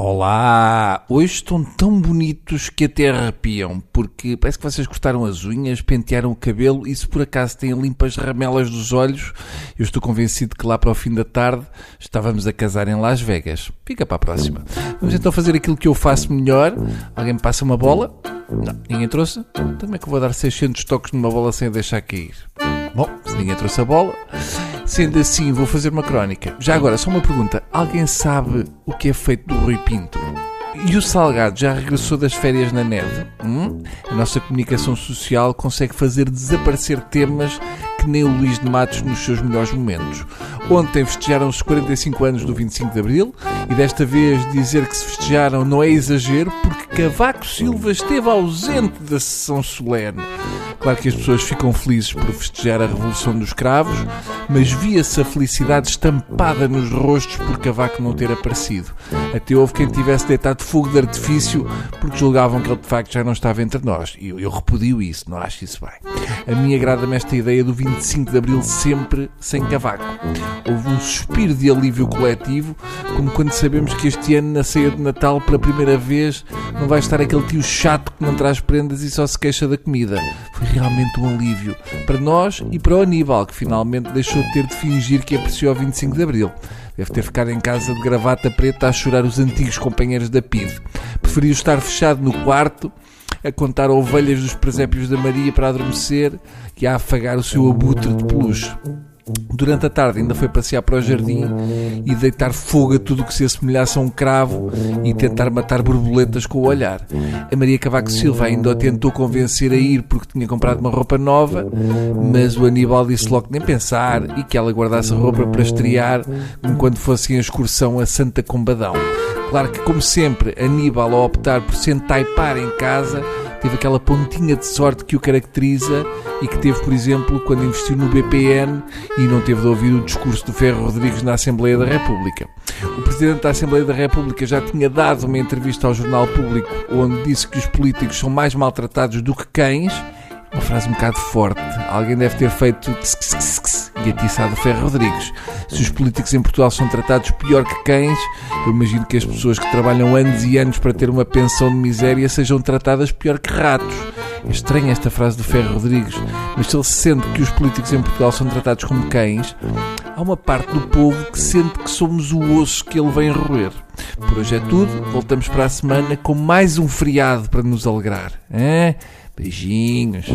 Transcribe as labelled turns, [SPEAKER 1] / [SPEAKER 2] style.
[SPEAKER 1] Olá! Hoje estão tão bonitos que até arrepiam, porque parece que vocês cortaram as unhas, pentearam o cabelo e se por acaso têm limpas ramelas dos olhos, eu estou convencido que lá para o fim da tarde estávamos a casar em Las Vegas. Fica para a próxima. Vamos então fazer aquilo que eu faço melhor. Alguém me passa uma bola? Não, ninguém trouxe? Também é que eu vou dar 600 toques numa bola sem a deixar cair. Bom, se ninguém trouxe a bola... Sendo assim, vou fazer uma crónica. Já agora, só uma pergunta. Alguém sabe o que é feito do Rui Pinto? E o Salgado já regressou das férias na neve? Hum? A nossa comunicação social consegue fazer desaparecer temas que nem o Luís de Matos nos seus melhores momentos. Ontem festejaram os 45 anos do 25 de Abril e desta vez dizer que se festejaram não é exagero porque Cavaco Silva esteve ausente da sessão solene. Claro que as pessoas ficam felizes por festejar a Revolução dos Cravos, mas via-se a felicidade estampada nos rostos por Cavaco não ter aparecido. Até houve quem tivesse deitado fogo de artifício porque julgavam que ele de facto já não estava entre nós. E eu, eu repudio isso, não acho isso bem. A mim agrada-me esta ideia do 25 de Abril sempre sem Cavaco. Houve um suspiro de alívio coletivo, como quando sabemos que este ano, na ceia de Natal, pela primeira vez, não vai estar aquele tio chato que não traz prendas e só se queixa da comida. Foi realmente um alívio. Para nós e para o Aníbal, que finalmente deixou de ter de fingir que apreciou o 25 de Abril. Deve ter ficado em casa de gravata preta a chorar os antigos companheiros da PID. Preferiu estar fechado no quarto a contar ovelhas dos presépios da Maria para adormecer e a afagar o seu abutre de peluche. Durante a tarde ainda foi passear para o jardim e deitar fogo a tudo que se assemelhasse a um cravo e tentar matar borboletas com o olhar. A Maria Cavaco Silva ainda o tentou convencer a ir porque tinha comprado uma roupa nova, mas o Aníbal disse logo que nem pensar e que ela guardasse a roupa para estrear enquanto fosse em excursão a Santa Combadão. Claro que, como sempre, Aníbal, ao optar por se entaipar em casa, teve aquela pontinha de sorte que o caracteriza e que teve, por exemplo, quando investiu no BPN e não teve de ouvir o discurso do Ferro Rodrigues na Assembleia da República. O Presidente da Assembleia da República já tinha dado uma entrevista ao Jornal Público onde disse que os políticos são mais maltratados do que cães. Uma frase um bocado forte. Alguém deve ter feito e atiçado Ferro Rodrigues. Se os políticos em Portugal são tratados pior que cães, eu imagino que as pessoas que trabalham anos e anos para ter uma pensão de miséria sejam tratadas pior que ratos. É estranha esta frase do Ferro Rodrigues, mas se ele sente que os políticos em Portugal são tratados como cães, há uma parte do povo que sente que somos o osso que ele vem roer. Por hoje é tudo, voltamos para a semana com mais um feriado para nos alegrar. É? Beijinhos.